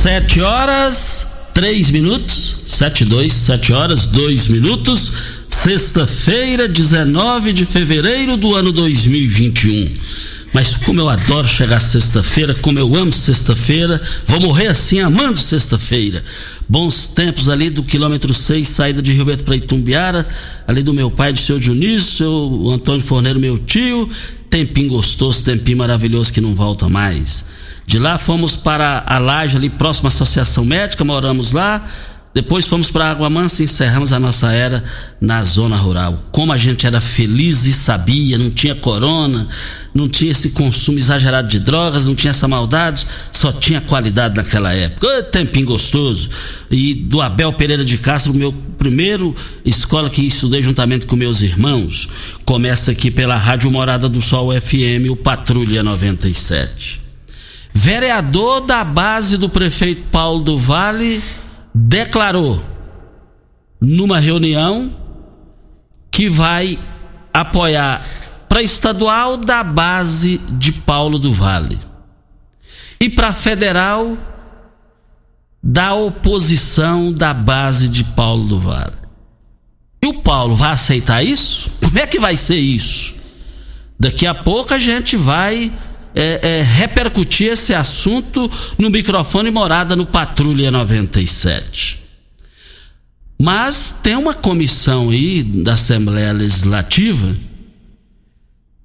Sete horas, três minutos. Sete, dois, sete horas, dois minutos. Sexta-feira, 19 de fevereiro do ano 2021. Mas como eu adoro chegar sexta-feira, como eu amo sexta-feira, vou morrer assim amando sexta-feira. Bons tempos ali do quilômetro 6, saída de Rio Verde para Itumbiara, ali do meu pai, do seu Dionísio, seu Antônio Forneiro, meu tio. Tempinho gostoso, tempinho maravilhoso que não volta mais. De lá fomos para a laje ali próxima à Associação Médica, moramos lá. Depois fomos para Água Mansa e encerramos a nossa era na zona rural. Como a gente era feliz e sabia, não tinha corona, não tinha esse consumo exagerado de drogas, não tinha essa maldade, só tinha qualidade naquela época. Ô, tempinho gostoso. E do Abel Pereira de Castro, meu primeiro escola que estudei juntamente com meus irmãos, começa aqui pela Rádio Morada do Sol FM, o Patrulha 97. Vereador da base do prefeito Paulo do Vale declarou numa reunião que vai apoiar para estadual da base de Paulo do Vale e para federal da oposição da base de Paulo do Vale. E o Paulo vai aceitar isso? Como é que vai ser isso? Daqui a pouco a gente vai é, é, repercutir esse assunto no microfone morada no Patrulha 97. Mas tem uma comissão aí da Assembleia Legislativa,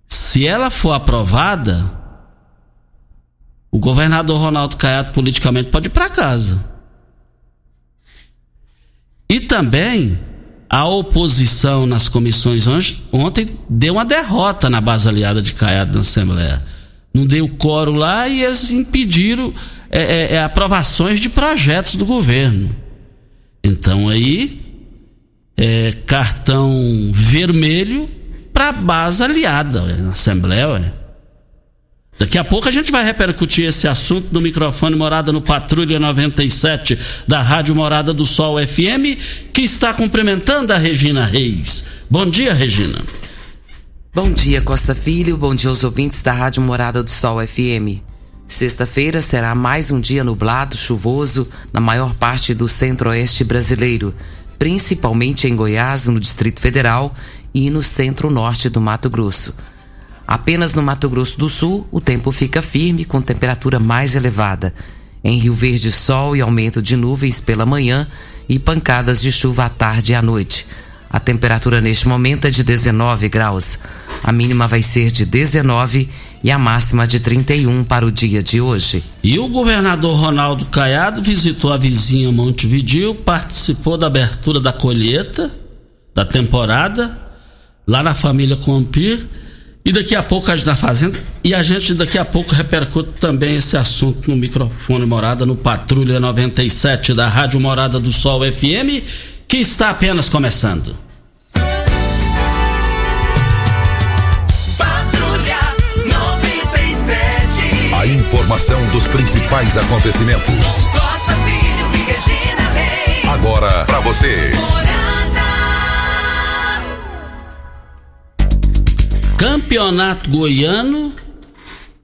se ela for aprovada, o governador Ronaldo Caiado politicamente pode ir para casa. E também a oposição nas comissões ontem deu uma derrota na base aliada de Caiado na Assembleia não deu coro lá e eles impediram é, é, é, aprovações de projetos do governo. Então aí é cartão vermelho para base aliada ué, na Assembleia. Ué. Daqui a pouco a gente vai repercutir esse assunto no microfone Morada no Patrulha 97 da Rádio Morada do Sol FM, que está cumprimentando a Regina Reis. Bom dia, Regina. Bom dia, Costa Filho. Bom dia aos ouvintes da Rádio Morada do Sol FM. Sexta-feira será mais um dia nublado, chuvoso na maior parte do centro-oeste brasileiro, principalmente em Goiás, no Distrito Federal e no centro-norte do Mato Grosso. Apenas no Mato Grosso do Sul, o tempo fica firme com temperatura mais elevada. Em Rio Verde, sol e aumento de nuvens pela manhã e pancadas de chuva à tarde e à noite. A temperatura neste momento é de 19 graus. A mínima vai ser de 19 e a máxima de 31 para o dia de hoje. E o governador Ronaldo Caiado visitou a vizinha Montevidil, participou da abertura da colheita da temporada lá na família Compir. E daqui a pouco a gente está fazendo. E a gente daqui a pouco repercute também esse assunto no microfone Morada, no Patrulha 97 da Rádio Morada do Sol FM, que está apenas começando. Informação dos principais acontecimentos. Costa Filho e Regina Reis. agora para você. Campeonato Goiano,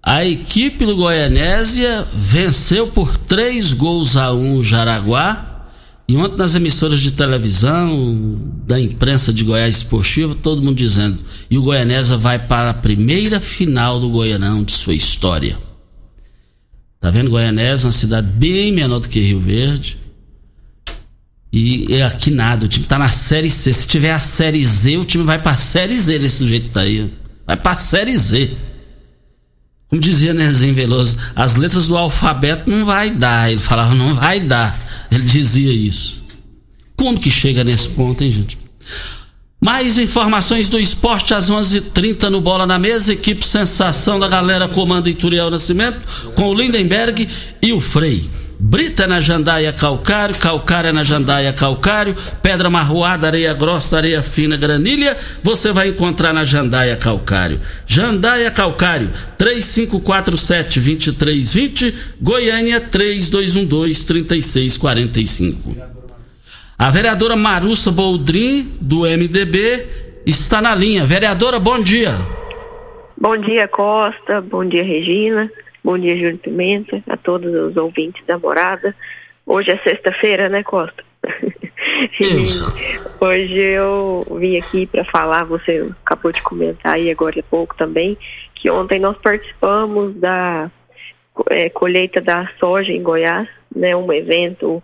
a equipe do Goianésia venceu por três gols a um Jaraguá. E ontem nas emissoras de televisão, da imprensa de Goiás Esportivo, todo mundo dizendo: e o Goianésia vai para a primeira final do Goianão de sua história. Tá vendo? Goianésia, uma cidade bem menor do que Rio Verde. E aqui nada, o time tá na Série C. Se tiver a Série Z, o time vai pra Série Z desse jeito tá aí. Vai pra Série Z. Como dizia Nezinho Veloso, as letras do alfabeto não vai dar. Ele falava, não vai dar. Ele dizia isso. Como que chega nesse ponto, hein, gente? Mais informações do esporte às 11:30 h 30 no Bola na Mesa. Equipe Sensação da galera comanda Ituriel Nascimento com o Lindenberg e o Frei. Brita na jandaia calcário, calcária na jandaia calcário, pedra marroada, areia grossa, areia fina, granilha, você vai encontrar na jandaia calcário. Jandaia calcário, 3547-2320, Goiânia 3212-3645. A vereadora Marussa Boldrin, do MDB, está na linha. Vereadora, bom dia. Bom dia, Costa. Bom dia, Regina. Bom dia, Júlio Pimenta, a todos os ouvintes da morada. Hoje é sexta-feira, né, Costa? Isso. Hoje eu vim aqui para falar, você acabou de comentar aí agora há pouco também, que ontem nós participamos da é, colheita da soja em Goiás, né, um evento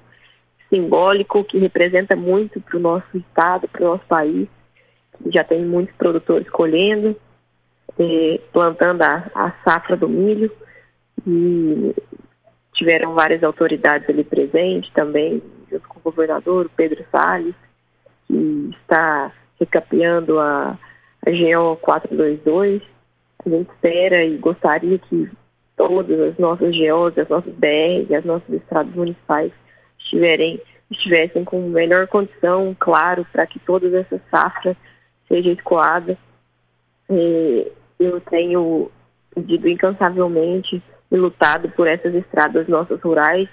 simbólico que representa muito para o nosso estado, para o nosso país. Já tem muitos produtores colhendo, eh, plantando a, a safra do milho e tiveram várias autoridades ali presentes também, junto com o governador, Pedro Salles, que está recapeando a, a GO 422. A gente espera e gostaria que todas as nossas GOs, as nossas BRs, as nossas estradas municipais estivessem com melhor condição, claro, para que todas essas safras sejam escoadas. Eu tenho pedido incansavelmente e lutado por essas estradas nossas rurais.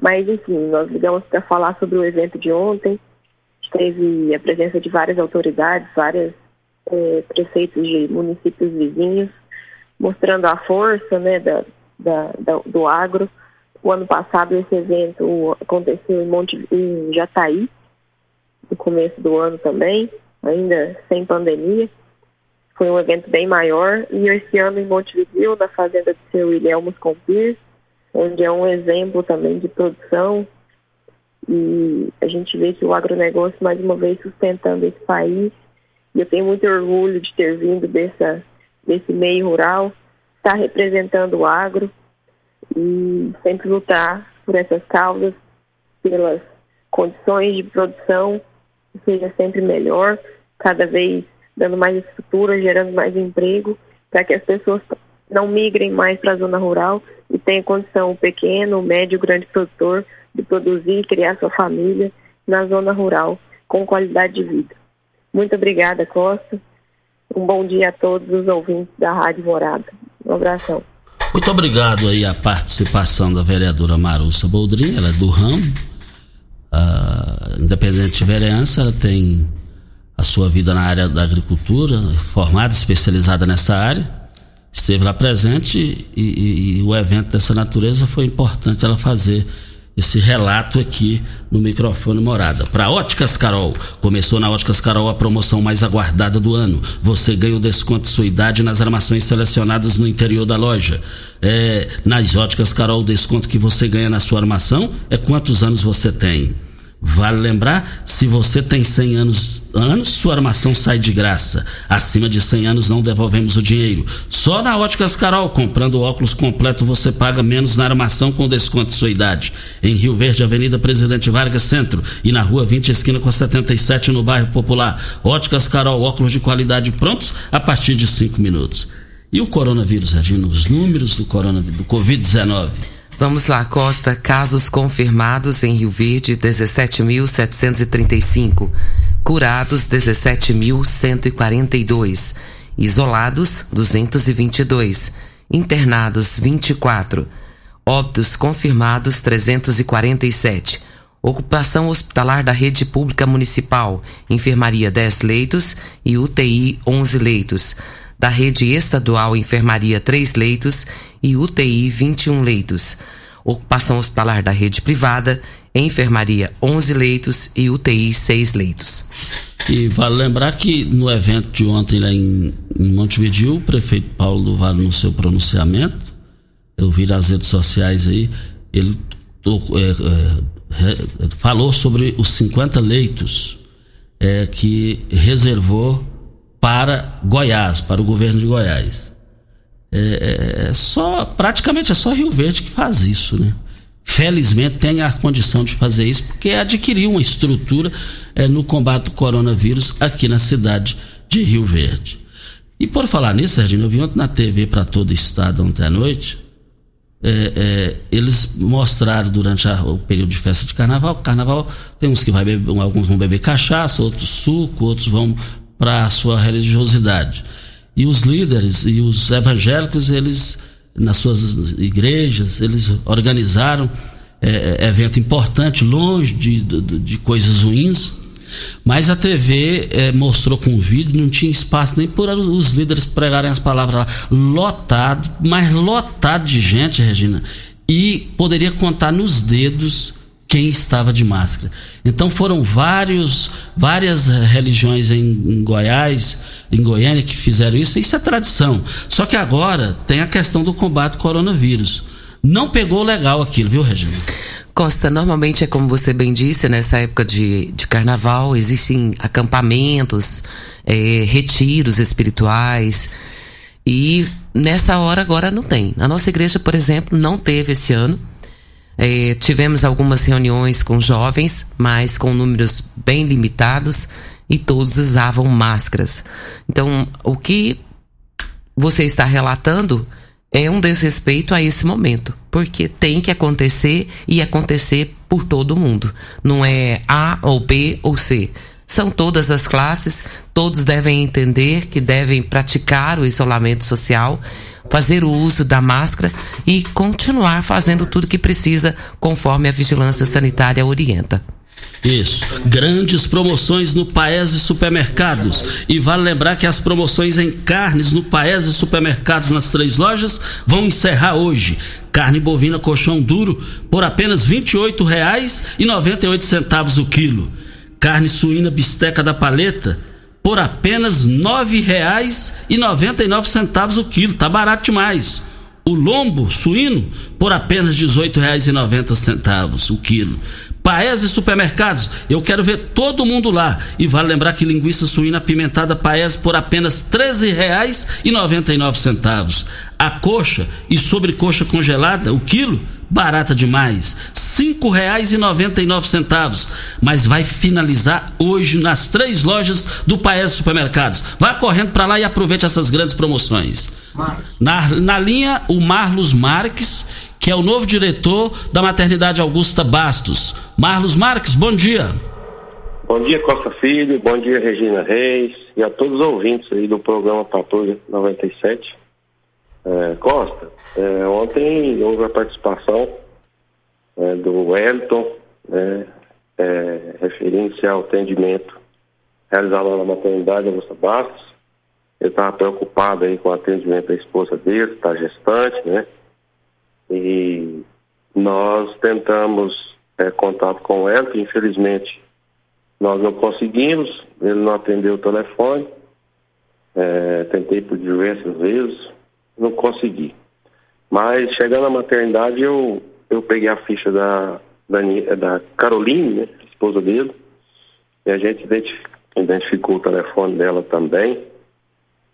Mas, enfim, nós ligamos para falar sobre o evento de ontem. Teve a presença de várias autoridades, vários é, prefeitos de municípios vizinhos, mostrando a força né, da, da, da, do agro. O ano passado esse evento aconteceu em, Monte, em Jataí, no começo do ano também, ainda sem pandemia. Foi um evento bem maior. E esse ano em Montevideo, na fazenda do seu Wilhelmus Compir, onde é um exemplo também de produção. E a gente vê que o agronegócio, mais uma vez, sustentando esse país. E eu tenho muito orgulho de ter vindo dessa, desse meio rural, estar representando o agro e sempre lutar por essas causas, pelas condições de produção, que seja sempre melhor, cada vez dando mais estrutura, gerando mais emprego, para que as pessoas não migrem mais para a zona rural e tenham condição, o pequeno, o médio, o grande produtor, de produzir e criar sua família na zona rural, com qualidade de vida. Muito obrigada, Costa. Um bom dia a todos os ouvintes da Rádio Morada. Um abração. Muito obrigado aí a participação da vereadora Marussa Boldrin, ela é do ramo. Uh, independente de vereança, ela tem a sua vida na área da agricultura, formada, especializada nessa área, esteve lá presente e, e, e, o evento dessa natureza foi importante ela fazer esse relato aqui no microfone morada. Para Óticas Carol, começou na Óticas Carol a promoção mais aguardada do ano. Você ganha o desconto de sua idade nas armações selecionadas no interior da loja. É, nas Óticas Carol, o desconto que você ganha na sua armação é quantos anos você tem. Vale lembrar, se você tem 100 anos, anos, sua armação sai de graça. Acima de 100 anos não devolvemos o dinheiro. Só na Óticas Carol, comprando óculos completo, você paga menos na armação com desconto de sua idade. Em Rio Verde, Avenida Presidente Vargas Centro e na Rua 20, esquina com 77, no bairro Popular. Óticas Carol, óculos de qualidade prontos a partir de 5 minutos. E o coronavírus, Regina, os números do coronavírus, do Covid-19? Vamos lá, Costa. Casos confirmados em Rio Verde, 17.735. Curados, 17.142. Isolados, 222. Internados, 24. Óbitos confirmados, 347. Ocupação hospitalar da rede pública municipal, enfermaria 10 leitos e UTI 11 leitos. Da rede estadual, enfermaria 3 leitos e UTI 21 leitos. Ocupação hospitalar da rede privada, enfermaria 11 leitos e UTI 6 leitos. E vale lembrar que no evento de ontem lá em, em Montevideo, o prefeito Paulo do Vale, no seu pronunciamento, eu vi nas redes sociais aí, ele é, é, falou sobre os 50 leitos é, que reservou para Goiás, para o governo de Goiás. É, é, é, só, praticamente é só Rio Verde que faz isso, né? Felizmente tem a condição de fazer isso porque adquiriu uma estrutura é, no combate ao coronavírus aqui na cidade de Rio Verde. E por falar nisso, Serginho, eu vi ontem na TV para todo o estado ontem à noite é, é, eles mostraram durante a, o período de festa de carnaval. Carnaval tem uns que vai beber, alguns vão beber cachaça, outros suco, outros vão para a sua religiosidade. E os líderes e os evangélicos, eles nas suas igrejas, eles organizaram é, é evento importante, longe de, de, de coisas ruins, mas a TV é, mostrou com vídeo, não tinha espaço nem por os líderes pregarem as palavras lá. Lotado, mas lotado de gente, Regina. E poderia contar nos dedos quem estava de máscara. Então foram vários, várias religiões em, em, Goiás, em Goiânia que fizeram isso. Isso é tradição. Só que agora tem a questão do combate ao coronavírus. Não pegou legal aquilo, viu, Regina? Costa, normalmente é como você bem disse, nessa época de, de carnaval, existem acampamentos, é, retiros espirituais. E nessa hora agora não tem. A nossa igreja, por exemplo, não teve esse ano. É, tivemos algumas reuniões com jovens, mas com números bem limitados e todos usavam máscaras. Então, o que você está relatando é um desrespeito a esse momento, porque tem que acontecer e acontecer por todo mundo. Não é A ou B ou C. São todas as classes, todos devem entender que devem praticar o isolamento social, fazer o uso da máscara e continuar fazendo tudo que precisa conforme a vigilância sanitária orienta. Isso. Grandes promoções no Paese Supermercados. E vale lembrar que as promoções em carnes no Paese Supermercados nas três lojas vão encerrar hoje. Carne bovina colchão duro por apenas R$ 28,98 o quilo. Carne suína bisteca da paleta por apenas R$ 9,99 o quilo. Tá barato demais. O lombo suíno por apenas R$ 18,90 o quilo. Paese Supermercados, eu quero ver todo mundo lá. E vale lembrar que linguiça suína pimentada Paese por apenas R$ 13,99. A coxa e sobrecoxa congelada, o quilo, barata demais. R$ 5,99. Mas vai finalizar hoje nas três lojas do Paese Supermercados. Vá correndo para lá e aproveite essas grandes promoções. Na, na linha, o Marlos Marques que é o novo diretor da Maternidade Augusta Bastos. Marlos Marques, bom dia. Bom dia, Costa Filho, bom dia, Regina Reis, e a todos os ouvintes aí do programa Patrulha 97. É, Costa, é, ontem houve a participação é, do Wellington, né, referente ao atendimento realizado na maternidade Augusta Bastos. Ele estava preocupado aí com o atendimento da esposa dele, está gestante, né? E nós tentamos contato com ela, que infelizmente nós não conseguimos, ele não atendeu o telefone. Tentei por diversas vezes, não consegui. Mas chegando à maternidade eu, eu peguei a ficha da, da, da Caroline, né, esposa dele, e a gente identificou, o telefone dela também.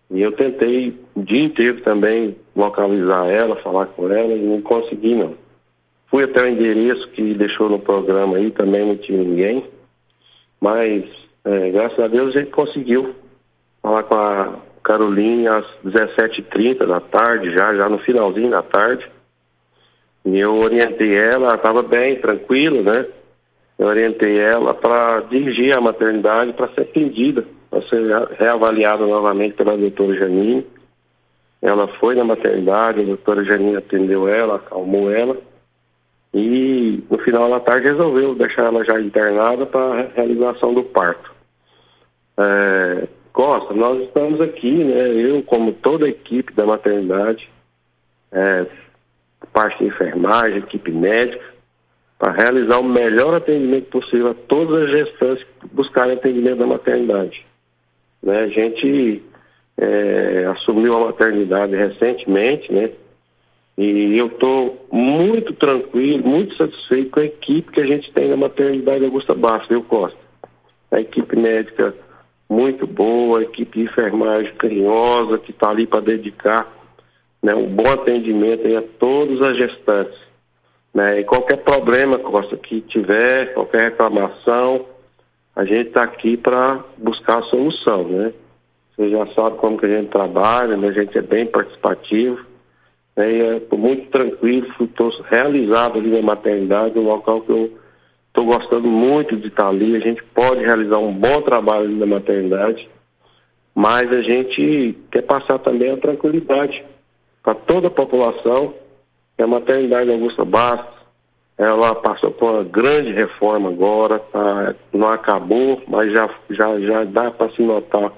E eu tentei o dia inteiro também localizar ela, falar com ela, e não consegui não. Fui até o endereço que deixou no programa aí, também não tinha ninguém. Mas, é, graças a Deus, a gente conseguiu falar com a Caroline às 17h30 da tarde, já, já no finalzinho da tarde. E eu orientei ela, ela estava bem, tranquila, né? Eu orientei ela para dirigir a maternidade para ser atendida para ser reavaliada novamente pela doutora Janine. Ela foi na maternidade, a doutora Janine atendeu ela, acalmou ela. e no final da tarde resolveu deixar ela já internada para realização do parto. É, Costa, nós estamos aqui, né, eu como toda a equipe da maternidade, é, parte de enfermagem, equipe médica, para realizar o melhor atendimento possível a todas as gestantes que buscarem atendimento da maternidade. Né, a gente é, assumiu a maternidade recentemente, né? E eu estou muito tranquilo, muito satisfeito com a equipe que a gente tem na maternidade Augusta Bastos, viu, Costa? A equipe médica muito boa, equipe de enfermagem carinhosa, que está ali para dedicar né, um bom atendimento a todas as gestantes. Né? E qualquer problema, Costa, que tiver, qualquer reclamação, a gente está aqui para buscar a solução, né? Você já sabe como que a gente trabalha, né? a gente é bem participativo. Né? E é muito tranquilo, estou realizado ali na maternidade, um local que eu estou gostando muito de estar ali. A gente pode realizar um bom trabalho na maternidade, mas a gente quer passar também a tranquilidade para toda a população. A maternidade Augusta Bastos, ela passou por uma grande reforma agora, tá, não acabou, mas já, já, já dá para se notar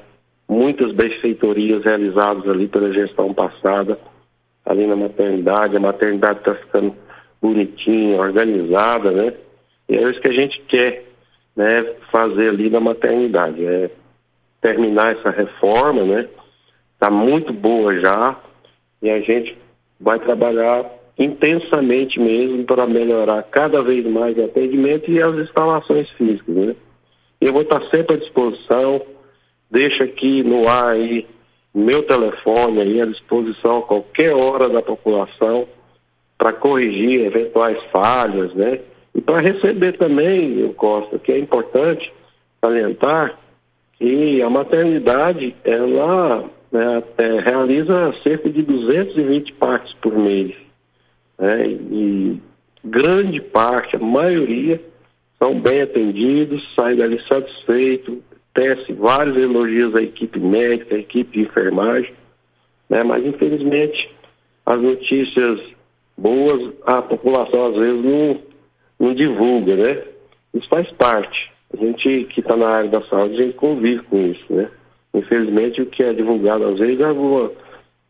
muitas benfeitorias realizadas ali pela gestão passada, ali na maternidade. A maternidade está ficando bonitinha, organizada, né? E é isso que a gente quer né, fazer ali na maternidade, é terminar essa reforma, né? Está muito boa já e a gente vai trabalhar intensamente mesmo para melhorar cada vez mais o atendimento e as instalações físicas, né? Eu vou estar sempre à disposição, deixo aqui no ar aí meu telefone aí à disposição a qualquer hora da população para corrigir eventuais falhas, né? E para receber também, eu Costa, que é importante salientar que a maternidade, ela né, é, realiza cerca de 220 partos por mês. Né? E grande parte, a maioria, são bem atendidos, saem dali satisfeitos, tece vários elogios à equipe médica, à equipe de enfermagem, né? mas infelizmente as notícias boas a população às vezes não, não divulga, né? Isso faz parte. A gente que está na área da saúde, a gente convive com isso, né? Infelizmente o que é divulgado às vezes é alguma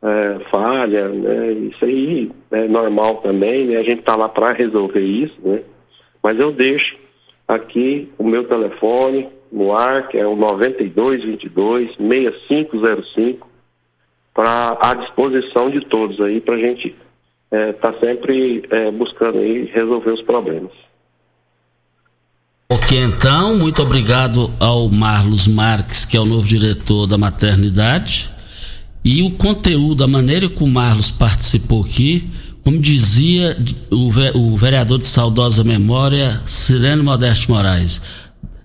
é, falha, né? Isso aí é normal também, né? A gente está lá para resolver isso, né? Mas eu deixo aqui o meu telefone, no ar, que é o 9222 6505, para à disposição de todos aí, para a gente estar é, tá sempre é, buscando aí resolver os problemas. Ok, então, muito obrigado ao Marlos Marques, que é o novo diretor da maternidade. E o conteúdo, a maneira que o Marlos participou aqui, como dizia o, vereador de saudosa memória, Sirene Modeste Moraes,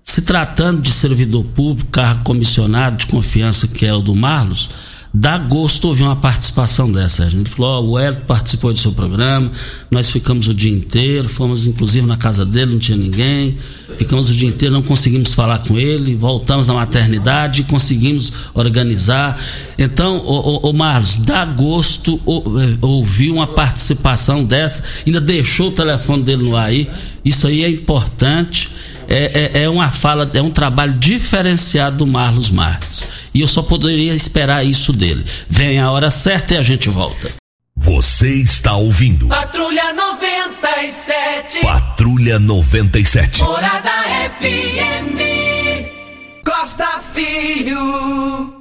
se tratando de servidor público, cargo comissionado de confiança que é o do Marlos, dá gosto ouvir uma participação dessa. A gente falou, oh, o Hélio participou do seu programa, nós ficamos o dia inteiro, fomos inclusive na casa dele, não tinha ninguém, ficamos o dia inteiro, não conseguimos falar com ele, voltamos à maternidade, conseguimos organizar. Então, o, Marlos, dá gosto eh, ouvir uma participação dessa, ainda deixou o telefone dele no ar aí, isso aí é importante é, é, é, uma fala, é um trabalho diferenciado do Marlos Marques. E eu só poderia esperar isso dele. Vem a hora certa e a gente volta. Você está ouvindo. Patrulha 97. Patrulha 97. Morada FM. Costa Filho.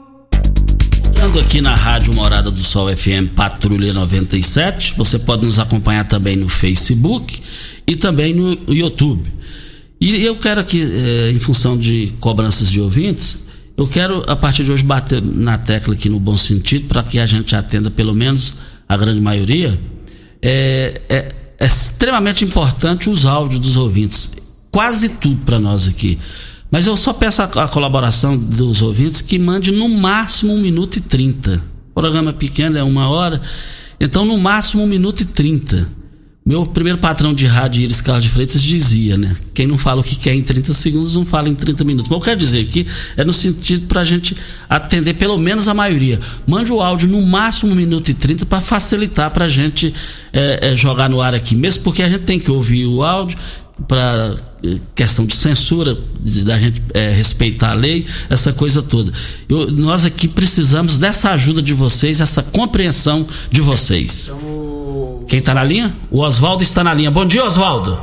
Estando aqui na Rádio Morada do Sol FM Patrulha 97, você pode nos acompanhar também no Facebook e também no YouTube. E eu quero aqui, é, em função de cobranças de ouvintes, eu quero a partir de hoje bater na tecla aqui no bom sentido, para que a gente atenda pelo menos a grande maioria. É, é, é extremamente importante os áudios dos ouvintes. Quase tudo para nós aqui. Mas eu só peço a, a, colaboração dos ouvintes que mande no máximo um minuto e trinta. O programa pequeno é uma hora, então no máximo um minuto e trinta Meu primeiro patrão de rádio, Iris Carlos de Freitas, dizia, né? Quem não fala o que quer em 30 segundos, não fala em 30 minutos. Mas eu quero dizer aqui, é no sentido para a gente atender pelo menos a maioria. Mande o áudio no máximo 1 minuto e 30 para facilitar para a gente é, é, jogar no ar aqui. Mesmo porque a gente tem que ouvir o áudio para é, questão de censura, da gente é, respeitar a lei, essa coisa toda. Eu, nós aqui precisamos dessa ajuda de vocês, essa compreensão de vocês. Então, quem está na linha? O Oswaldo está na linha. Bom dia, Oswaldo.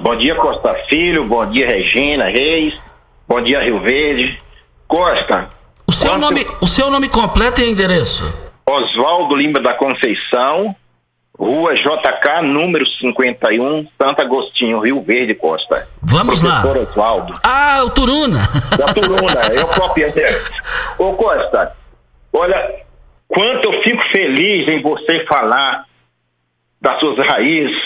Bom dia, Costa Filho. Bom dia, Regina Reis. Bom dia, Rio Verde. Costa. O seu, quanto... nome, o seu nome completo e endereço? Oswaldo Lima da Conceição, Rua JK, número 51, Santo Agostinho, Rio Verde, Costa. Vamos Professor lá. Oswaldo. Ah, o Turuna. Da Turuna, eu próprio. Ô Costa, olha, quanto eu fico feliz em você falar das suas raízes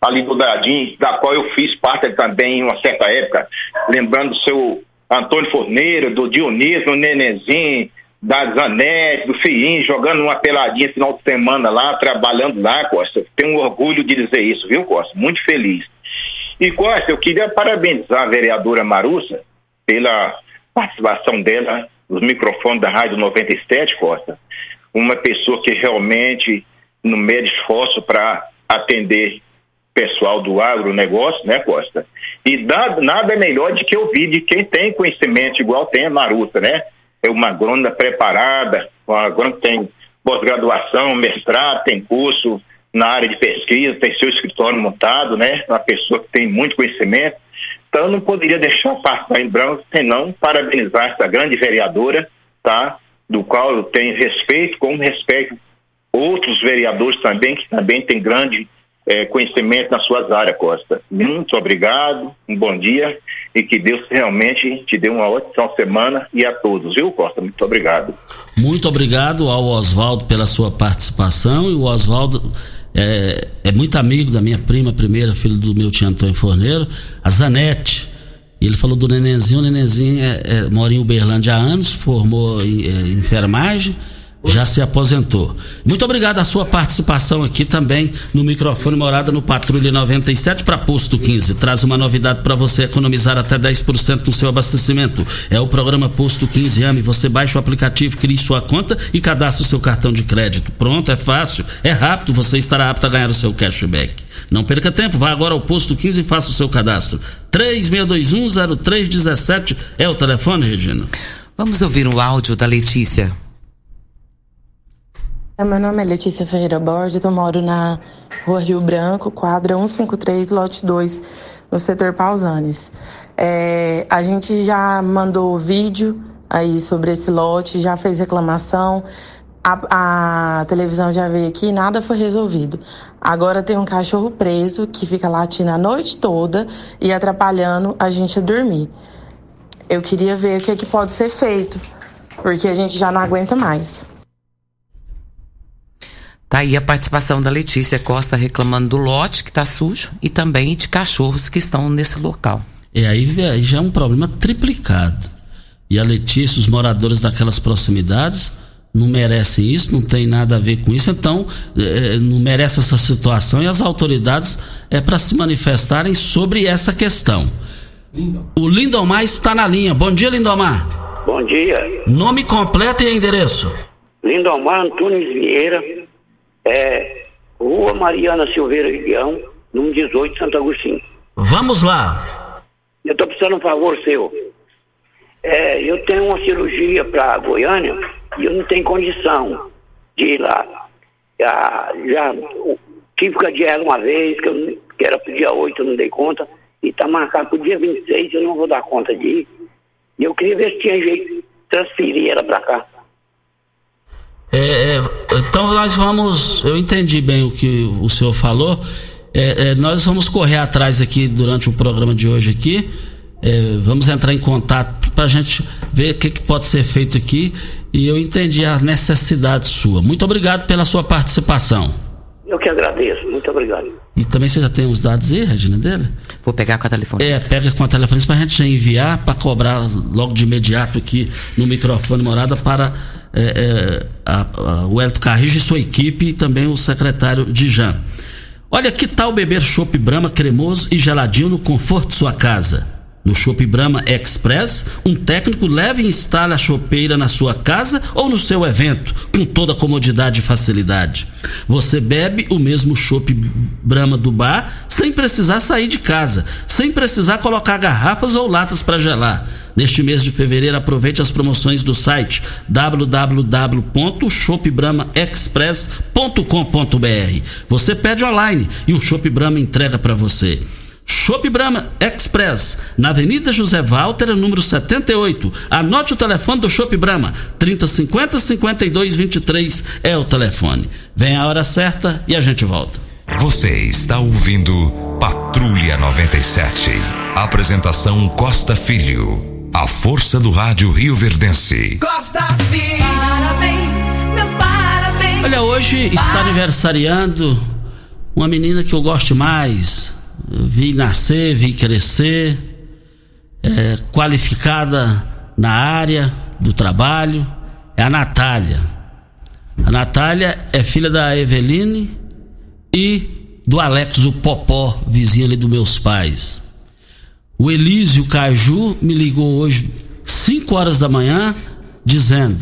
ali do Dadim, da qual eu fiz parte também em uma certa época, lembrando do seu Antônio Forneiro, do Dionísio, do Nenenzinho, da Zanete, do Fiim, jogando uma peladinha final de semana lá, trabalhando lá, Costa. Tenho orgulho de dizer isso, viu, Costa? Muito feliz. E, Costa, eu queria parabenizar a vereadora Marussa pela participação dela nos microfones da Rádio 97, Costa. Uma pessoa que realmente no meio esforço para atender pessoal do agronegócio, né, Costa? E dá, nada melhor de que ouvir de quem tem conhecimento, igual tem a Maruta, né? É uma agrônoma preparada, uma agrônoma que tem pós-graduação, mestrado, tem curso na área de pesquisa, tem seu escritório montado, né? Uma pessoa que tem muito conhecimento. Então, não poderia deixar passar em branco, senão parabenizar essa grande vereadora, tá? Do qual eu tenho respeito, como respeito outros vereadores também, que também têm grande é, conhecimento nas suas áreas, Costa. Muito obrigado, um bom dia e que Deus realmente te dê uma ótima semana e a todos, viu, Costa? Muito obrigado. Muito obrigado ao Oswaldo pela sua participação e o Oswaldo é, é, muito amigo da minha prima primeira, filho do meu tio Antônio Forneiro, a Zanete. Ele falou do Nenenzinho, o Nenenzinho é, é, mora em Uberlândia há anos, formou em, é, em enfermagem já se aposentou. Muito obrigado a sua participação aqui também no microfone Morada no Patrulha 97 para Posto 15. Traz uma novidade para você economizar até 10% no seu abastecimento. É o programa Posto 15 Ame. Você baixa o aplicativo, cria sua conta e cadastra o seu cartão de crédito. Pronto, é fácil, é rápido, você estará apto a ganhar o seu cashback. Não perca tempo, vá agora ao Posto 15 e faça o seu cadastro. 36210317 é o telefone, Regina. Vamos ouvir o áudio da Letícia. É, meu nome é Letícia Ferreira Borges, eu moro na Rua Rio Branco, quadra 153, lote 2, no setor Pausanes. É, a gente já mandou vídeo aí sobre esse lote, já fez reclamação, a, a, televisão já veio aqui e nada foi resolvido. Agora tem um cachorro preso que fica latindo a noite toda e atrapalhando a gente a dormir. Eu queria ver o que, é que pode ser feito, porque a gente já não aguenta mais. Tá aí a participação da Letícia Costa reclamando do lote que está sujo e também de cachorros que estão nesse local. É, aí já é um problema triplicado. E a Letícia, os moradores daquelas proximidades, não merecem isso, não tem nada a ver com isso, então é, não merece essa situação e as autoridades é para se manifestarem sobre essa questão. O Lindomar está na linha. Bom dia, Lindomar. Bom dia. Nome completo e endereço. Lindomar Antunes Vieira, é, Rua Mariana Silveira Guião, número 18, Santo Agostinho. Vamos lá. Eu estou precisando um favor seu. É, eu tenho uma cirurgia para Goiânia e eu não tenho condição de ir lá. Já, já tive que adiar uma vez, que, eu, que era para o dia 8, eu não dei conta, e está marcado para o dia 26, eu não vou dar conta de ir. E eu queria ver se tinha jeito de transferir ela para cá. É, é, então nós vamos. Eu entendi bem o que o senhor falou. É, é nós vamos correr atrás aqui durante o programa de hoje aqui. É, vamos entrar em contato para a gente ver o que, que, pode ser feito aqui. E eu entendi a necessidade sua. Muito obrigado pela sua participação. Eu que agradeço, muito obrigado. E também você já tem os dados aí, Regina, dele? Vou pegar com a telefonista. É, pega com a telefonista para a gente já enviar, para cobrar logo de imediato aqui no microfone morada para é, é, a, a, o Elton Carrijo e sua equipe e também o secretário Dijan. Olha que tal beber chopp Brahma cremoso e geladinho no conforto de sua casa. No Shop Brahma Express, um técnico leva e instala a chopeira na sua casa ou no seu evento, com toda comodidade e facilidade. Você bebe o mesmo chopp Brahma do bar sem precisar sair de casa, sem precisar colocar garrafas ou latas para gelar. Neste mês de fevereiro, aproveite as promoções do site www.shopbramaexpress.com.br. Você pede online e o Shop Brahma entrega para você. Shop Brahma Express, na Avenida José Walter, número 78. Anote o telefone do Shop Brahma, 3050 5223 é o telefone. Vem a hora certa e a gente volta. Você está ouvindo Patrulha 97. Apresentação Costa Filho. A força do rádio Rio Verdense. Costa Filho, parabéns, meus parabéns. Olha, hoje está aniversariando uma menina que eu gosto mais vi nascer, vi crescer, é, qualificada na área do trabalho, é a Natália. A Natália é filha da Eveline e do Alex, o Popó, vizinho ali dos meus pais. O Elísio Caju me ligou hoje, 5 horas da manhã, dizendo: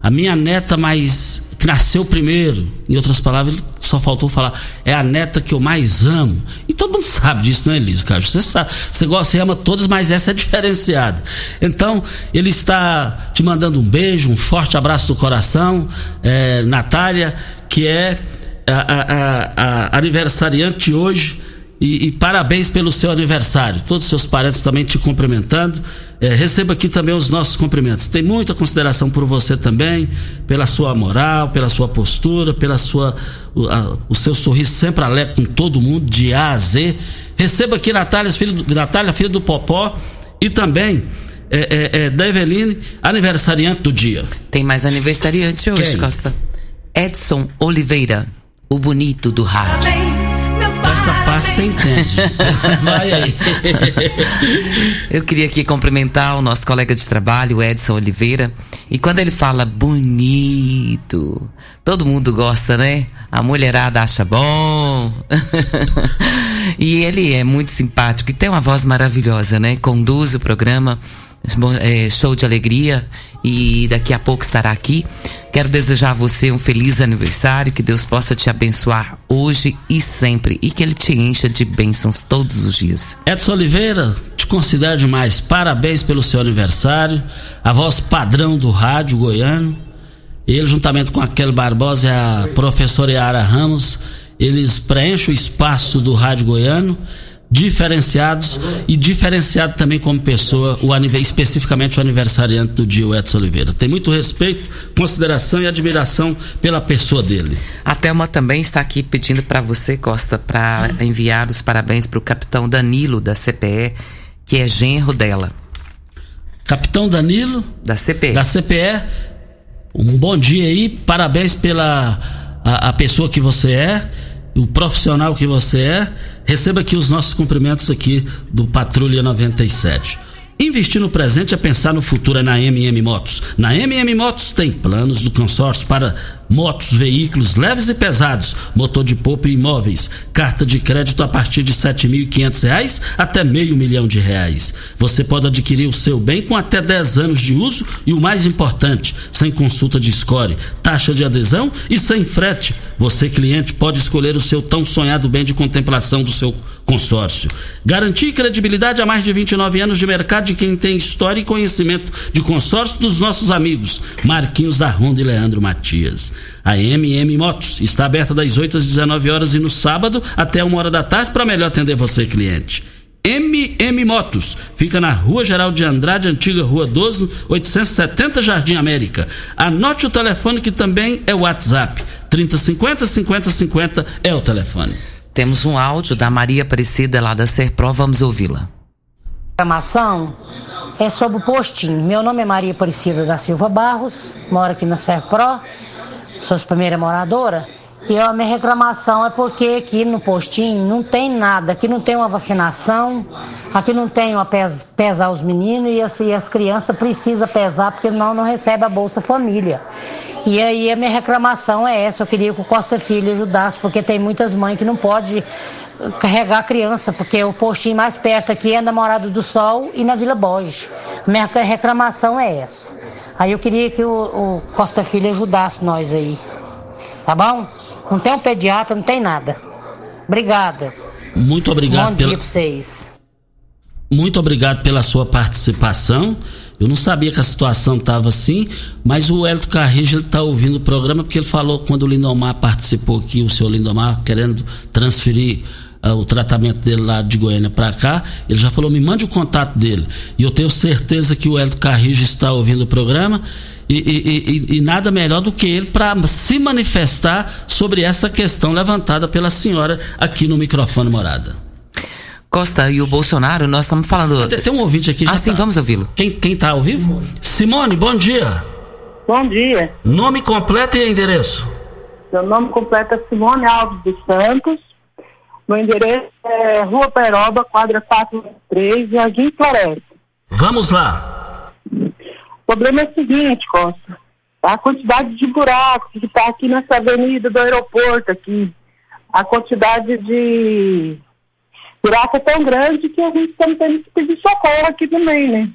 a minha neta mais que nasceu primeiro. Em outras palavras, ele só faltou falar, é a neta que eu mais amo. E todo mundo sabe disso, não é, cara? Você sabe, você gosta, você ama todas, mas essa é diferenciada. Então, ele está te mandando um beijo, um forte abraço do coração, é, Natália, que é a, a, a, a aniversariante hoje e, e, parabéns pelo seu aniversário. Todos os seus parentes também te cumprimentando. É, receba aqui também os nossos cumprimentos. Tem muita consideração por você também, pela sua moral, pela sua postura, pela sua o, a, o seu sorriso sempre alegre com todo mundo, de A a Z. Receba aqui Natália, filho do, Natália, filho do Popó, e também é, é, é, da Eveline, aniversariante do dia. Tem mais aniversariante hoje, Quem? Costa. Edson Oliveira, o bonito do rádio essa parte você entende. Vai aí. Eu queria aqui cumprimentar o nosso colega de trabalho, Edson Oliveira. E quando ele fala bonito, todo mundo gosta, né? A mulherada acha bom. e ele é muito simpático e tem uma voz maravilhosa, né? Conduz o programa é, show de alegria e daqui a pouco estará aqui. Quero desejar a você um feliz aniversário, que Deus possa te abençoar hoje e sempre e que Ele te encha de bênçãos todos os dias. Edson Oliveira, te considero demais. Parabéns pelo seu aniversário. A voz padrão do rádio goiano. Ele, juntamente com aquele Barbosa e a professora Yara Ramos, eles preenchem o espaço do rádio goiano diferenciados e diferenciado também como pessoa, o especificamente o aniversariante do dia, o Edson Oliveira. Tem muito respeito, consideração e admiração pela pessoa dele. A Thelma também está aqui pedindo para você, Costa, para enviar os parabéns para o capitão Danilo da CPE, que é genro dela. Capitão Danilo da CPE. Da CPE. Um bom dia aí, parabéns pela a, a pessoa que você é o profissional que você é, receba aqui os nossos cumprimentos aqui do Patrulha 97. Investir no presente é pensar no futuro é na MM Motos. Na MM Motos tem planos do consórcio para motos, veículos leves e pesados, motor de poupa e imóveis, carta de crédito a partir de R$ 7.500 até meio milhão de reais. Você pode adquirir o seu bem com até 10 anos de uso e o mais importante, sem consulta de score, taxa de adesão e sem frete. Você, cliente, pode escolher o seu tão sonhado bem de contemplação do seu consórcio. Garantia e credibilidade há mais de 29 anos de mercado de quem tem história e conhecimento de consórcio dos nossos amigos Marquinhos da Ronda e Leandro Matias. A MM Motos está aberta das 8 às 19 horas e no sábado até uma hora da tarde para melhor atender você, cliente. MM Motos fica na Rua Geral de Andrade, antiga Rua 12, 870 Jardim América. Anote o telefone que também é o WhatsApp. 3050 5050 é o telefone. Temos um áudio da Maria Aparecida lá da Serpro, vamos ouvi-la. Reclamação é sobre o postinho. Meu nome é Maria Aparecida da Silva Barros, moro aqui na Serpro sou a primeira moradora, e a minha reclamação é porque aqui no postinho não tem nada, aqui não tem uma vacinação, aqui não tem uma pes, pesar os meninos e as, e as crianças precisam pesar porque não não recebe a Bolsa Família. E aí a minha reclamação é essa, eu queria que o Costa Filho ajudasse, porque tem muitas mães que não podem carregar a criança, porque o postinho mais perto aqui é na Morada do Sol e na Vila Borges. Minha reclamação é essa. Aí eu queria que o, o Costa Filho ajudasse nós aí. Tá bom? Não tem um pediatra, não tem nada. Obrigada. Muito obrigado Bom pela... dia pra vocês. Muito obrigado pela sua participação. Eu não sabia que a situação estava assim, mas o Hélio Carrijo está ouvindo o programa porque ele falou quando o Lindomar participou aqui, o senhor Lindomar, querendo transferir uh, o tratamento dele lá de Goiânia para cá, ele já falou: me mande o contato dele. E eu tenho certeza que o Hélio Carrijo está ouvindo o programa. E, e, e, e nada melhor do que ele para se manifestar sobre essa questão levantada pela senhora aqui no microfone morada. Costa e o Bolsonaro, nós estamos falando. Tem, tem um ouvinte aqui já. Ah, sim, tá. vamos ouvi-lo. Quem, quem tá ao vivo? Simone, bom dia. Bom dia. Nome completo e endereço. Meu nome completo é Simone Alves dos Santos. Meu endereço é Rua Peroba, quadra 43, Jardim Floresta. Vamos lá. O problema é o seguinte, Costa. A quantidade de buracos que está aqui nessa avenida do aeroporto aqui. A quantidade de buraco é tão grande que a gente está tendo que pedir socorro aqui também, né?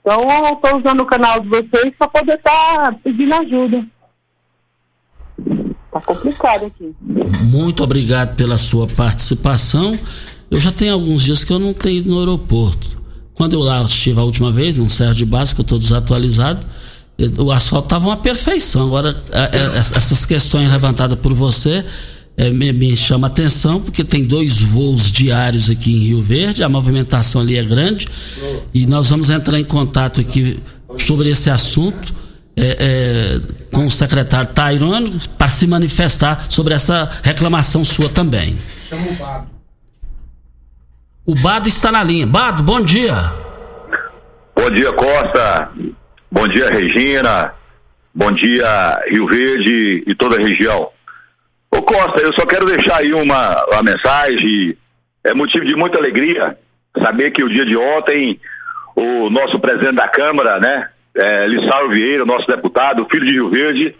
Então eu estou usando o canal de vocês para poder estar tá pedindo ajuda. Complicado aqui. Muito obrigado pela sua participação. Eu já tenho alguns dias que eu não tenho ido no aeroporto. Quando eu lá estive a última vez, num serra de base, que eu estou desatualizado, o asfalto estava uma perfeição. Agora, essas questões levantadas por você é, me, me chama atenção, porque tem dois voos diários aqui em Rio Verde, a movimentação ali é grande, e nós vamos entrar em contato aqui sobre esse assunto. É, é, com o secretário Tairone para se manifestar sobre essa reclamação sua também. Chama o Bado. O Bado está na linha. Bado, bom dia. Bom dia, Costa. Bom dia, Regina. Bom dia, Rio Verde e toda a região. Ô Costa, eu só quero deixar aí uma, uma mensagem. É motivo de muita alegria saber que o dia de ontem o nosso presidente da Câmara, né, é, Vieira, nosso deputado, filho de Rio Verde,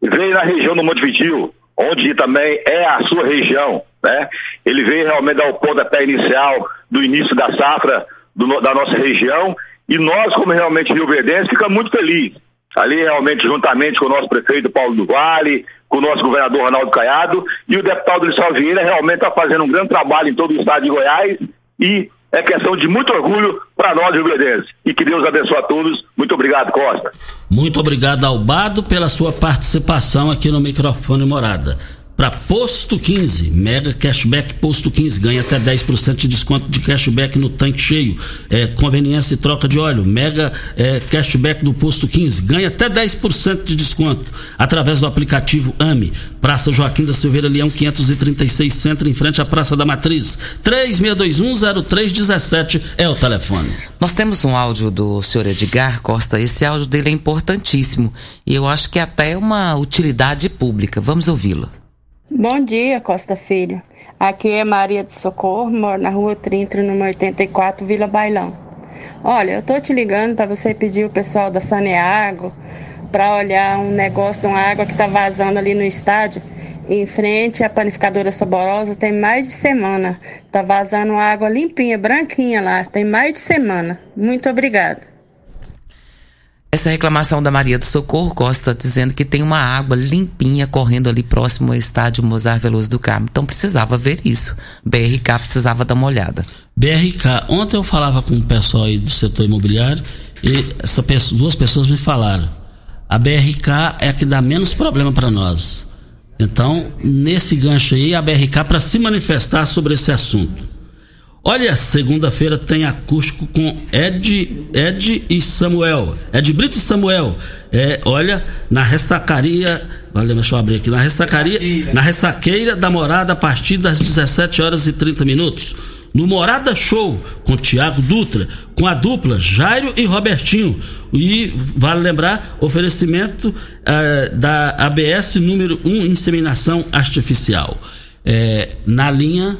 veio na região do Monte Vitil, onde também é a sua região, né? Ele veio realmente dar o pontapé inicial do início da safra do, da nossa região e nós, como realmente Rio Verdense, ficamos muito felizes. Ali realmente, juntamente com o nosso prefeito Paulo do Vale, com o nosso governador Ronaldo Caiado e o deputado Lissau Vieira realmente está fazendo um grande trabalho em todo o estado de Goiás e é questão de muito orgulho para nós, Rio. E que Deus abençoe a todos. Muito obrigado, Costa. Muito obrigado, Albado, pela sua participação aqui no microfone Morada. Para Posto 15, Mega Cashback Posto 15, ganha até 10% de desconto de cashback no tanque cheio. É, conveniência e troca de óleo, Mega é, Cashback do Posto 15, ganha até 10% de desconto através do aplicativo AME. Praça Joaquim da Silveira Leão 536 Centro, em frente à Praça da Matriz. 36210317 é o telefone. Nós temos um áudio do senhor Edgar Costa. Esse áudio dele é importantíssimo e eu acho que até é uma utilidade pública. Vamos ouvi-lo. Bom dia, Costa Filho. Aqui é Maria de Socorro, moro na rua 30, número 84, Vila Bailão. Olha, eu tô te ligando para você pedir o pessoal da Saneago para olhar um negócio de uma água que tá vazando ali no estádio. Em frente à panificadora saborosa, tem mais de semana. Tá vazando água limpinha, branquinha lá. Tem mais de semana. Muito obrigada. Essa reclamação da Maria do Socorro Costa dizendo que tem uma água limpinha correndo ali próximo ao estádio Mozart Veloso do Carmo. Então precisava ver isso. BRK precisava dar uma olhada. BRK, ontem eu falava com o pessoal aí do setor imobiliário e essa pessoa, duas pessoas me falaram. A BRK é a que dá menos problema para nós. Então, nesse gancho aí, a BRK para se manifestar sobre esse assunto. Olha, segunda-feira tem acústico com Ed, Ed e Samuel. Ed Brito e Samuel. É, olha, na ressacaria. Olha, deixa eu abrir aqui. Na ressacaria. Na ressaqueira da morada a partir das 17 horas e 30 minutos. No Morada Show, com Tiago Dutra, com a dupla Jairo e Robertinho. E, vale lembrar, oferecimento uh, da ABS número 1, inseminação artificial. É, na linha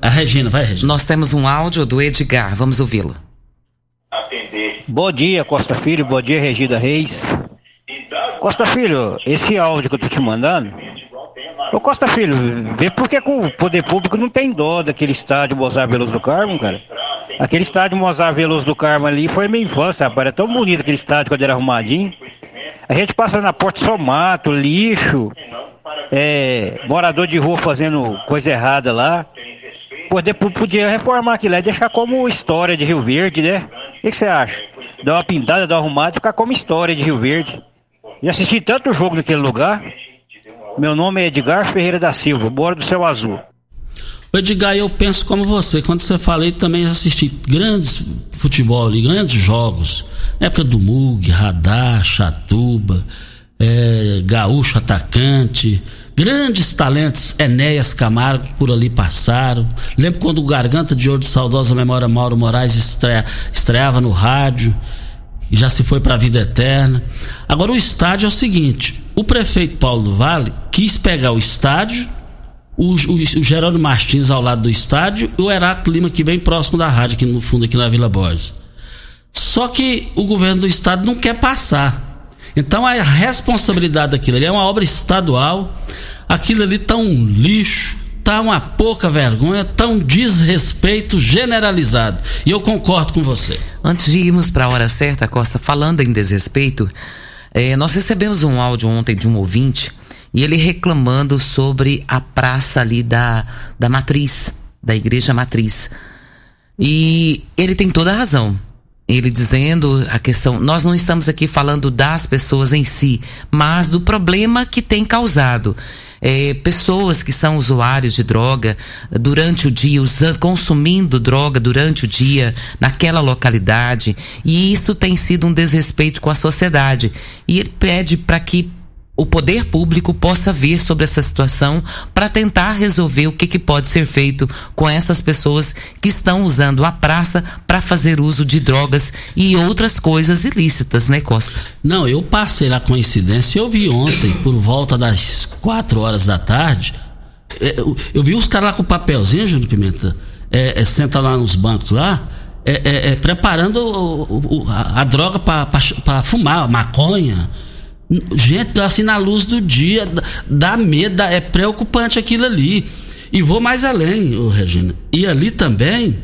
a Regina, vai, Regina. Nós temos um áudio do Edgar, vamos ouvi-lo. Bom dia, Costa Filho, bom dia, Regina Reis. Costa Filho, esse áudio que eu tô te mandando. Ô Costa Filho, vê por que o poder público não tem dó daquele estádio Mozart Veloso do Carmo, cara? Aquele estádio Mozart Veloso do Carmo ali foi minha infância, rapaz. Era tão bonito aquele estádio quando era arrumadinho. A gente passa na porta só mato, lixo, é, morador de rua fazendo coisa errada lá. Poder, podia reformar aquilo lá e deixar como história de Rio Verde, né? O que você acha? Dar uma pintada, dar uma arrumada e ficar como história de Rio Verde. Já assisti tanto jogo naquele lugar. Meu nome é Edgar Ferreira da Silva, bora do Céu Azul. Edgar, eu penso como você. Quando você falei, também assisti grandes futebol ali, grandes jogos. Na época do Mug, Radar, Chatuba, é, Gaúcho Atacante. Grandes talentos, Enéas Camargo por ali passaram. Lembro quando o Garganta de Ouro de Saudosa Memória Mauro Moraes estreia, estreava no rádio e já se foi para a vida eterna. Agora o estádio é o seguinte: o prefeito Paulo do Vale quis pegar o estádio, o, o, o Geraldo Martins ao lado do estádio e o Heráclito Lima aqui bem próximo da rádio, aqui no fundo, aqui na Vila Borges. Só que o governo do estado não quer passar. Então a responsabilidade daquilo ali é uma obra estadual. Aquilo ali tá um lixo, tá uma pouca vergonha, tá um desrespeito generalizado. E eu concordo com você. Antes de irmos para a hora certa, Costa, falando em desrespeito, é, nós recebemos um áudio ontem de um ouvinte e ele reclamando sobre a praça ali da, da matriz, da igreja matriz. E ele tem toda a razão. Ele dizendo a questão, nós não estamos aqui falando das pessoas em si, mas do problema que tem causado é, pessoas que são usuários de droga durante o dia, usando, consumindo droga durante o dia naquela localidade. E isso tem sido um desrespeito com a sociedade. E ele pede para que o poder público possa ver sobre essa situação para tentar resolver o que, que, pode ser feito com essas pessoas que estão usando a praça para fazer uso de drogas e outras coisas ilícitas, né, Costa? Não, eu passei a coincidência, eu vi ontem, por volta das 4 horas da tarde, é, eu, vi os caras lá com papelzinho, Júnior Pimenta, é, é, senta lá nos bancos lá, é, é, é preparando o, o, a, a, droga para fumar, maconha Gente, assim, na luz do dia, dá medo, é preocupante aquilo ali. E vou mais além, ô Regina. E ali também,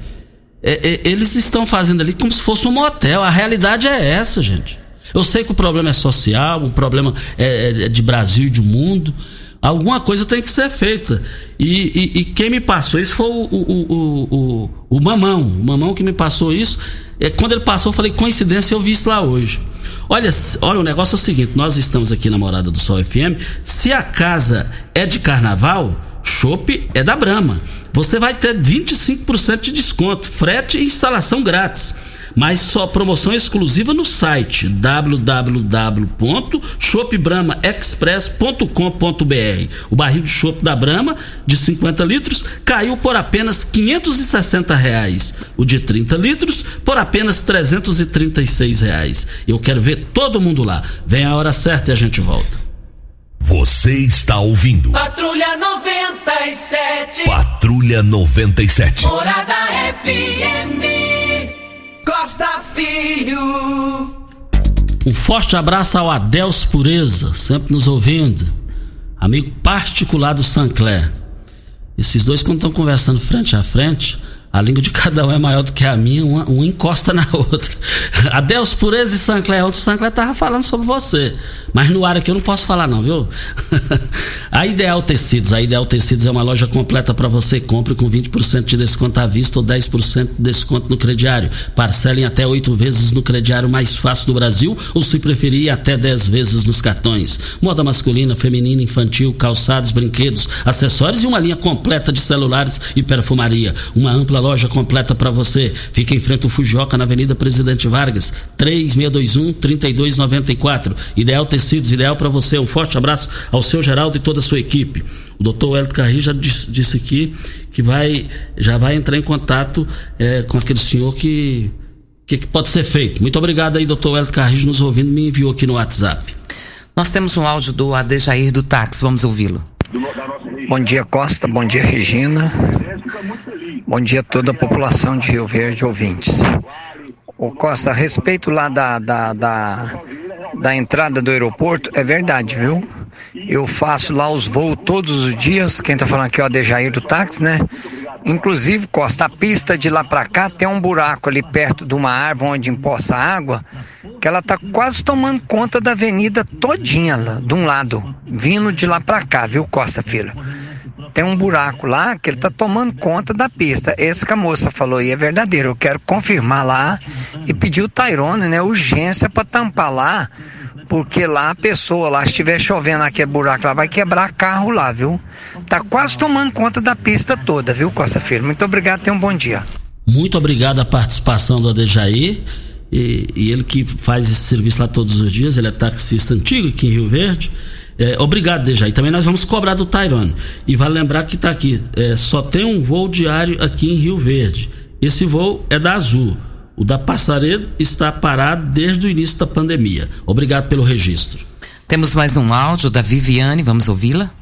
é, é, eles estão fazendo ali como se fosse um motel. A realidade é essa, gente. Eu sei que o problema é social, um problema é, é de Brasil e de mundo. Alguma coisa tem que ser feita. E, e, e quem me passou isso foi o, o, o, o, o Mamão. O Mamão que me passou isso. É, quando ele passou, eu falei, coincidência, eu vi isso lá hoje. Olha, olha, o negócio é o seguinte: nós estamos aqui na Morada do Sol FM. Se a casa é de carnaval, chopp é da Brama. Você vai ter 25% de desconto, frete e instalação grátis mas só promoção exclusiva no site www.shopbramaexpress.com.br. O barril de chopp da Brama de 50 litros caiu por apenas 560 reais. O de 30 litros por apenas 336 reais. Eu quero ver todo mundo lá. Vem a hora certa e a gente volta. Você está ouvindo. Patrulha 97. Patrulha 97. Morada FM. Costa Filho. Um forte abraço ao Adeus Pureza, sempre nos ouvindo. Amigo particular do Sancler. Esses dois, quando estão conversando frente a frente, a língua de cada um é maior do que a minha, uma, uma encosta na outra. Adeus, Pureza e Sancler. Ontem o Sancler tava falando sobre você. Mas no ar aqui eu não posso falar, não, viu? a Ideal Tecidos. A Ideal Tecidos é uma loja completa para você. Compre com 20% de desconto à vista ou 10% de desconto no crediário. Parcelem até oito vezes no crediário mais fácil do Brasil, ou se preferir, até 10 vezes nos cartões. Moda masculina, feminina, infantil, calçados, brinquedos, acessórios e uma linha completa de celulares e perfumaria. Uma ampla loja completa para você. Fica em frente ao Fujoca, na Avenida Presidente Vargas, 3621 3294. Ideal Tecidos, ideal para você. Um forte abraço ao seu Geraldo e toda a sua equipe. O doutor Hélio Carri já disse, disse, aqui que vai, já vai entrar em contato é, com aquele senhor que, que, que pode ser feito. Muito obrigado aí, doutor Hélio Carri, nos ouvindo, me enviou aqui no WhatsApp. Nós temos um áudio do Adejair do táxi, vamos ouvi-lo. Bom dia, Costa. Bom dia, Regina. Bom dia a toda a população de Rio Verde ouvintes. O Costa, a respeito lá da, da, da da entrada do aeroporto, é verdade, viu? Eu faço lá os voos todos os dias. Quem tá falando aqui é o Adejair do táxi, né? Inclusive, Costa, a pista de lá pra cá tem um buraco ali perto de uma árvore onde empoça água, que ela tá quase tomando conta da avenida todinha lá, de um lado, vindo de lá pra cá, viu, Costa Filho? Tem um buraco lá que ele tá tomando conta da pista. Esse que a moça falou aí é verdadeiro. Eu quero confirmar lá e pedir o Tyrone, né, urgência para tampar lá porque lá a pessoa lá, se estiver chovendo aquele buraco lá, vai quebrar carro lá, viu? Tá quase tomando conta da pista toda, viu, Costa Filho? Muito obrigado, tenha um bom dia. Muito obrigado a participação do Adejair. E, e, ele que faz esse serviço lá todos os dias, ele é taxista antigo aqui em Rio Verde. É, obrigado, Dejaí. Também nós vamos cobrar do Tyrone. E vale lembrar que está aqui, é, só tem um voo diário aqui em Rio Verde. Esse voo é da Azul. O da Passaredo está parado desde o início da pandemia. Obrigado pelo registro. Temos mais um áudio da Viviane, vamos ouvi-la?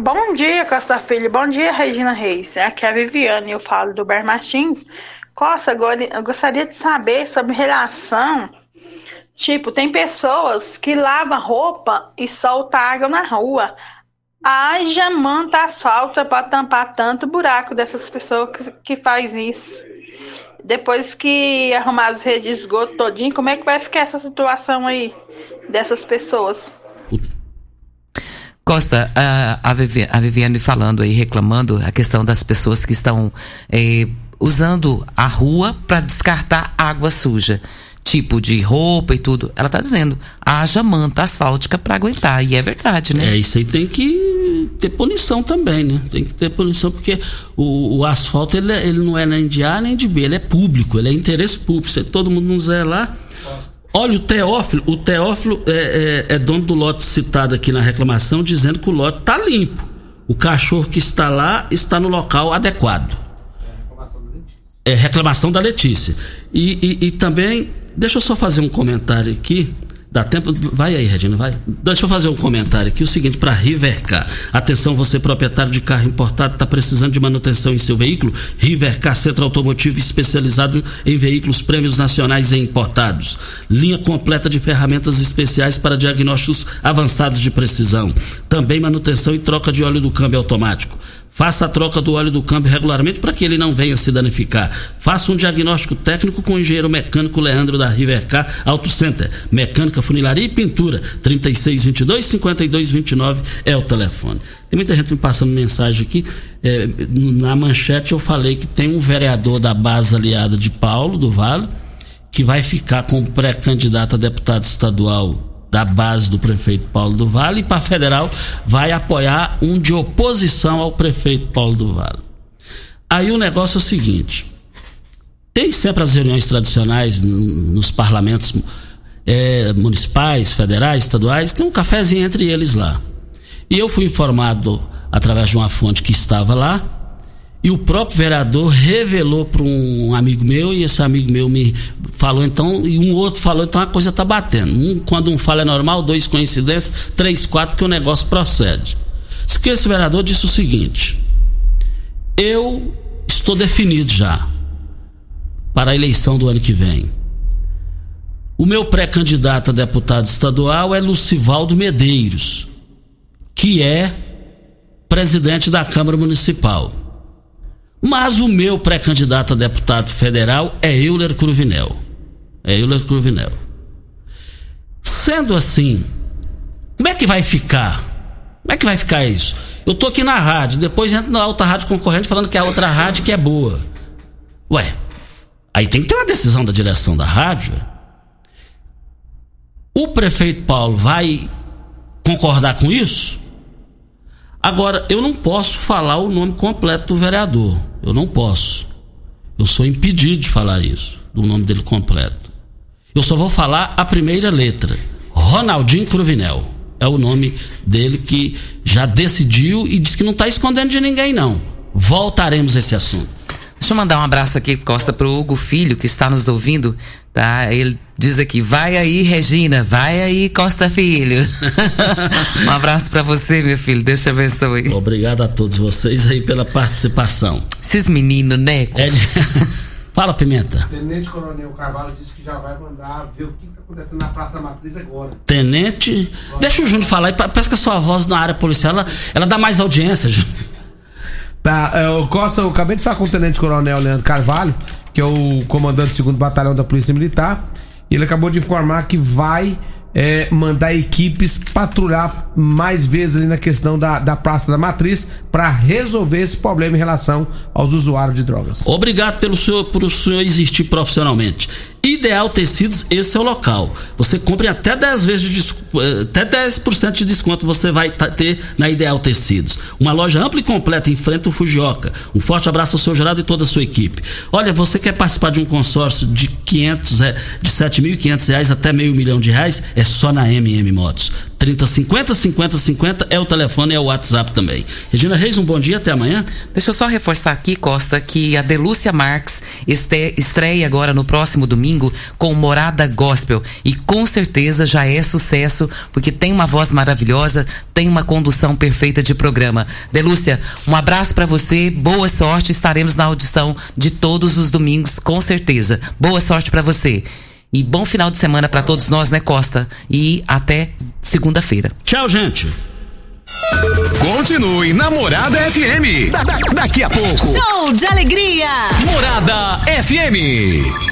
Bom dia, Costa Filho. Bom dia, Regina Reis. Aqui é a Viviane, eu falo do Bar Martins. Costa, agora eu gostaria de saber sobre relação. Tipo, tem pessoas que lavam roupa e soltam água na rua. Haja manta asfalto para tampar tanto buraco dessas pessoas que, que faz isso. Depois que arrumar as redes de esgoto todinho, como é que vai ficar essa situação aí dessas pessoas? Costa, a, a, Viviane falando aí, reclamando a questão das pessoas que estão eh, usando a rua para descartar água suja tipo de roupa e tudo. Ela tá dizendo, haja manta asfáltica para aguentar. E é verdade, né? É, isso aí tem que ter punição também, né? Tem que ter punição, porque o, o asfalto ele, ele não é nem de A nem de B, ele é público, ele é interesse público. Se todo mundo não zé lá. Olha, o Teófilo, o Teófilo é, é, é dono do lote citado aqui na reclamação, dizendo que o lote tá limpo. O cachorro que está lá está no local adequado. É reclamação da Letícia. E, e, e também Deixa eu só fazer um comentário aqui. Dá tempo? Vai aí, Regina, vai. Deixa eu fazer um comentário aqui. O seguinte, para Rivercar. Atenção, você proprietário de carro importado, está precisando de manutenção em seu veículo? Rivercar Centro Automotivo especializado em veículos prêmios nacionais e importados. Linha completa de ferramentas especiais para diagnósticos avançados de precisão. Também manutenção e troca de óleo do câmbio automático. Faça a troca do óleo do câmbio regularmente para que ele não venha se danificar. Faça um diagnóstico técnico com o engenheiro mecânico Leandro da Rivercar Auto Center. Mecânica, funilaria e pintura. 3622 5229 é o telefone. Tem muita gente me passando mensagem aqui. É, na manchete eu falei que tem um vereador da base aliada de Paulo, do Vale, que vai ficar como pré-candidato a deputado estadual da base do prefeito Paulo do Vale e para federal vai apoiar um de oposição ao prefeito Paulo do Vale. Aí o negócio é o seguinte: tem sempre as reuniões tradicionais nos parlamentos é, municipais, federais, estaduais, tem um cafezinho entre eles lá. E eu fui informado através de uma fonte que estava lá e o próprio vereador revelou para um amigo meu, e esse amigo meu me falou então, e um outro falou, então a coisa está batendo. Um, quando um fala é normal, dois coincidências, três, quatro, que o negócio procede. Diz que esse vereador disse o seguinte: eu estou definido já para a eleição do ano que vem. O meu pré-candidato a deputado estadual é Lucivaldo Medeiros, que é presidente da Câmara Municipal. Mas o meu pré-candidato a deputado federal é Euler Cruvinel. É Euler Cruvinel. Sendo assim, como é que vai ficar? Como é que vai ficar isso? Eu tô aqui na rádio, depois entro na outra rádio concorrente falando que é a outra rádio que é boa. Ué, aí tem que ter uma decisão da direção da rádio. O prefeito Paulo vai concordar com isso? Agora, eu não posso falar o nome completo do vereador. Eu não posso. Eu sou impedido de falar isso, do nome dele completo. Eu só vou falar a primeira letra. Ronaldinho Cruvinel. É o nome dele que já decidiu e diz que não está escondendo de ninguém, não. Voltaremos a esse assunto. Deixa eu mandar um abraço aqui, Costa, pro Hugo Filho, que está nos ouvindo, tá? Ele diz aqui, vai aí, Regina, vai aí, Costa Filho. um abraço para você, meu filho, Deus te abençoe. Obrigado a todos vocês aí pela participação. Esses meninos, né? É, Fala, Pimenta. O Tenente Coronel Carvalho disse que já vai mandar ver o que está acontecendo na Praça da Matriz agora. Tenente. Deixa o Júnior falar aí. Parece que a sua voz na área policial ela, ela dá mais audiência, Júnior. Tá, é, o Costa, eu acabei de falar com o Tenente Coronel Leandro Carvalho, que é o comandante do segundo batalhão da Polícia Militar. E ele acabou de informar que vai é, mandar equipes patrulhar mais vezes ali na questão da, da Praça da Matriz para resolver esse problema em relação aos usuários de drogas. Obrigado pelo senhor, por o senhor existir profissionalmente. Ideal Tecidos, esse é o local. Você compre até 10 vezes de, eh, até 10% de desconto você vai ter na Ideal Tecidos. Uma loja ampla e completa em frente ao Fujioka. Um forte abraço ao seu Gerado e toda a sua equipe. Olha, você quer participar de um consórcio de 500, é, de 7.500 reais até meio milhão de reais? É só na MM Motos. 3050 50 50 é o telefone, é o WhatsApp também. Regina Reis, um bom dia, até amanhã. Deixa eu só reforçar aqui, Costa, que a Delúcia este, estreia agora no próximo domingo com Morada Gospel. E com certeza já é sucesso, porque tem uma voz maravilhosa, tem uma condução perfeita de programa. Delúcia, um abraço para você, boa sorte, estaremos na audição de todos os domingos, com certeza. Boa sorte para você. E bom final de semana para todos nós, né, Costa? E até segunda-feira. Tchau, gente. Continue na Morada FM. Da, da, daqui a pouco. Show de alegria. Morada FM.